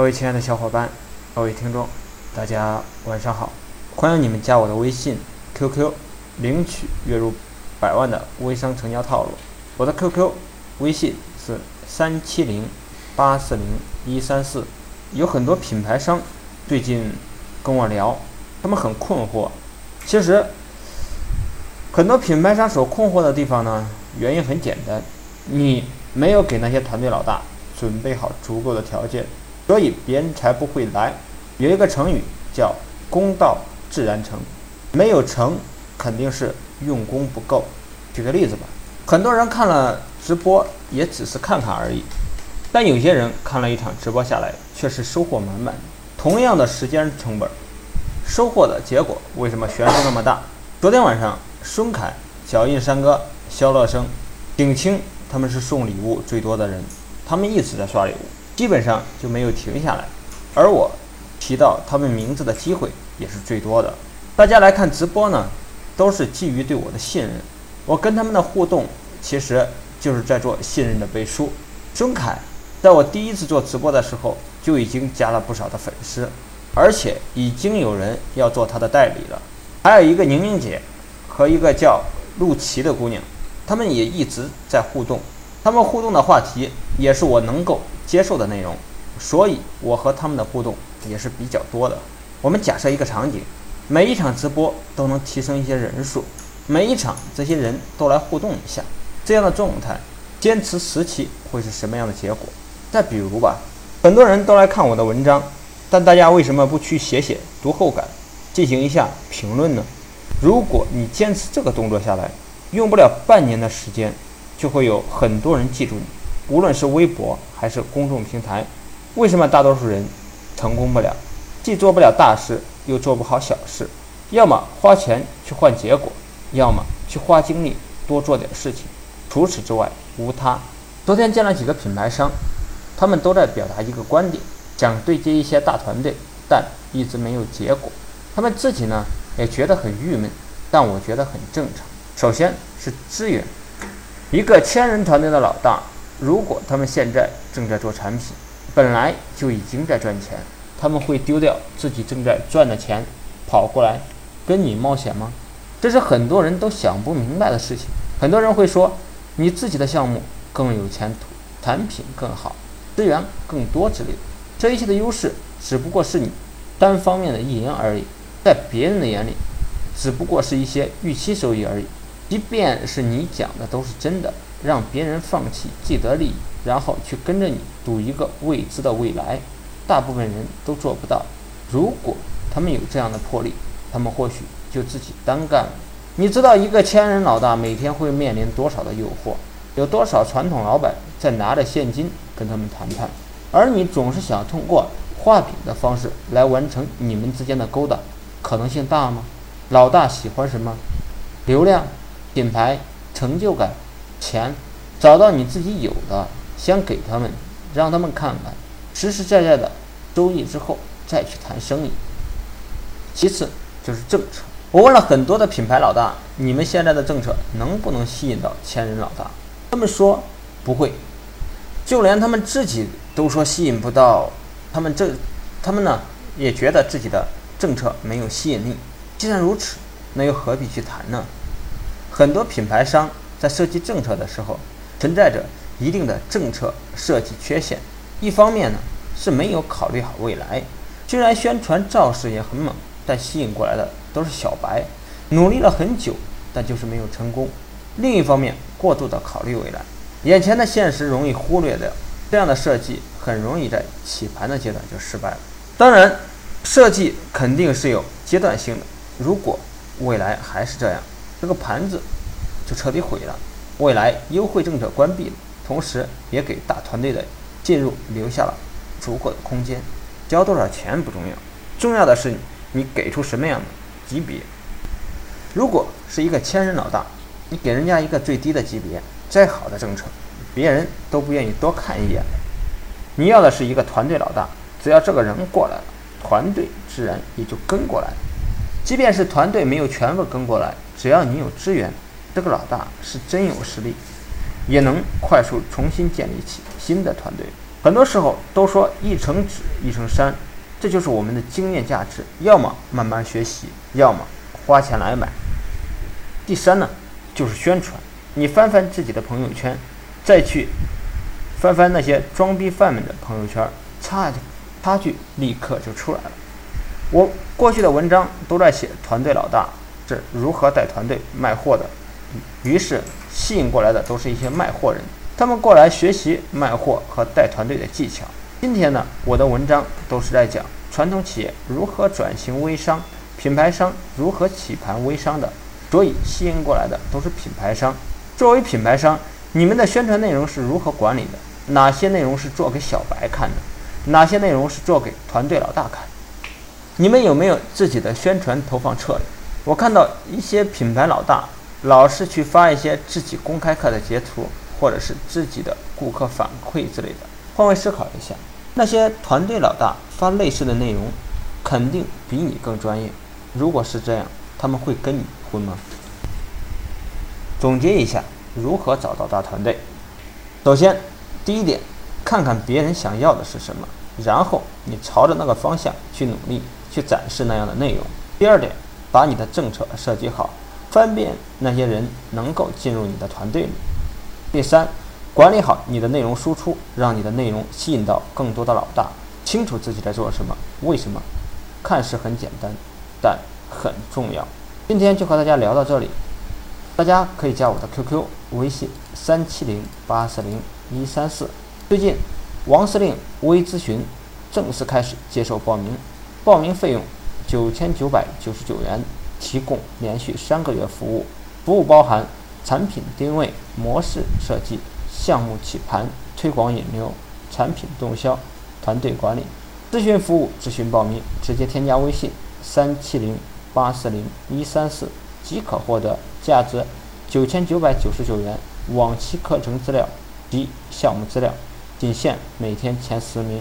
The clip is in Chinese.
各位亲爱的小伙伴，各位听众，大家晚上好！欢迎你们加我的微信 QQ，领取月入百万的微商成交套路。我的 QQ 微信是三七零八四零一三四。有很多品牌商最近跟我聊，他们很困惑。其实，很多品牌商所困惑的地方呢，原因很简单，你没有给那些团队老大准备好足够的条件，所以别人才不会来。有一个成语叫“功到自然成”，没有成肯定是用功不够。举个例子吧，很多人看了直播也只是看看而已，但有些人看了一场直播下来，却是收获满满。同样的时间成本，收获的结果为什么悬殊那么大？昨天晚上。孙凯、小印山哥、肖乐生、景清，他们是送礼物最多的人，他们一直在刷礼物，基本上就没有停下来。而我提到他们名字的机会也是最多的。大家来看直播呢，都是基于对我的信任。我跟他们的互动，其实就是在做信任的背书。孙凯在我第一次做直播的时候，就已经加了不少的粉丝，而且已经有人要做他的代理了。还有一个宁宁姐。和一个叫陆琪的姑娘，他们也一直在互动，他们互动的话题也是我能够接受的内容，所以我和他们的互动也是比较多的。我们假设一个场景，每一场直播都能提升一些人数，每一场这些人都来互动一下，这样的状态坚持十期会是什么样的结果？再比如吧，很多人都来看我的文章，但大家为什么不去写写读后感，进行一下评论呢？如果你坚持这个动作下来，用不了半年的时间，就会有很多人记住你。无论是微博还是公众平台，为什么大多数人成功不了？既做不了大事，又做不好小事。要么花钱去换结果，要么去花精力多做点事情。除此之外无他。昨天见了几个品牌商，他们都在表达一个观点，想对接一些大团队，但一直没有结果。他们自己呢？也觉得很郁闷，但我觉得很正常。首先是资源，一个千人团队的老大，如果他们现在正在做产品，本来就已经在赚钱，他们会丢掉自己正在赚的钱，跑过来跟你冒险吗？这是很多人都想不明白的事情。很多人会说，你自己的项目更有前途，产品更好，资源更多之类的。这一切的优势，只不过是你单方面的意淫而已。在别人的眼里，只不过是一些预期收益而已。即便是你讲的都是真的，让别人放弃既得利益，然后去跟着你赌一个未知的未来，大部分人都做不到。如果他们有这样的魄力，他们或许就自己单干了。你知道一个千人老大每天会面临多少的诱惑？有多少传统老板在拿着现金跟他们谈判？而你总是想通过画饼的方式来完成你们之间的勾搭。可能性大吗？老大喜欢什么？流量、品牌、成就感、钱，找到你自己有的，先给他们，让他们看看实实在在的收益之后再去谈生意。其次就是政策，我问了很多的品牌老大，你们现在的政策能不能吸引到千人老大？他们说不会，就连他们自己都说吸引不到。他们这，他们呢也觉得自己的。政策没有吸引力，既然如此，那又何必去谈呢？很多品牌商在设计政策的时候，存在着一定的政策设计缺陷。一方面呢，是没有考虑好未来，虽然宣传造势也很猛，但吸引过来的都是小白，努力了很久，但就是没有成功。另一方面，过度的考虑未来，眼前的现实容易忽略掉，这样的设计很容易在起盘的阶段就失败了。当然。设计肯定是有阶段性的，如果未来还是这样，这个盘子就彻底毁了。未来优惠政策关闭了，同时也给大团队的进入留下了足够的空间。交多少钱不重要，重要的是你给出什么样的级别。如果是一个千人老大，你给人家一个最低的级别，再好的政策，别人都不愿意多看一眼。你要的是一个团队老大，只要这个人过来了。团队自然也就跟过来，即便是团队没有全部跟过来，只要你有资源，这个老大是真有实力，也能快速重新建立起新的团队。很多时候都说一城纸一城山，这就是我们的经验价值。要么慢慢学习，要么花钱来买。第三呢，就是宣传。你翻翻自己的朋友圈，再去翻翻那些装逼犯们的朋友圈，差差距立刻就出来了。我过去的文章都在写团队老大是如何带团队卖货的，于是吸引过来的都是一些卖货人，他们过来学习卖货和带团队的技巧。今天呢，我的文章都是在讲传统企业如何转型微商，品牌商如何起盘微商的，所以吸引过来的都是品牌商。作为品牌商，你们的宣传内容是如何管理的？哪些内容是做给小白看的？哪些内容是做给团队老大看？你们有没有自己的宣传投放策略？我看到一些品牌老大老是去发一些自己公开课的截图，或者是自己的顾客反馈之类的。换位思考一下，那些团队老大发类似的内容，肯定比你更专业。如果是这样，他们会跟你混吗？总结一下，如何找到大团队？首先，第一点，看看别人想要的是什么，然后你朝着那个方向去努力。去展示那样的内容。第二点，把你的政策设计好，方便那些人能够进入你的团队里。第三，管理好你的内容输出，让你的内容吸引到更多的老大，清楚自己在做什么，为什么。看似很简单，但很重要。今天就和大家聊到这里，大家可以加我的 QQ 微信三七零八四零一三四。最近，王司令微咨询正式开始接受报名。报名费用九千九百九十九元，提供连续三个月服务。服务包含产品定位、模式设计、项目起盘、推广引流、产品动销、团队管理。咨询服务、咨询报名，直接添加微信三七零八四零一三四即可获得价值九千九百九十九元往期课程资料及项目资料，仅限每天前十名。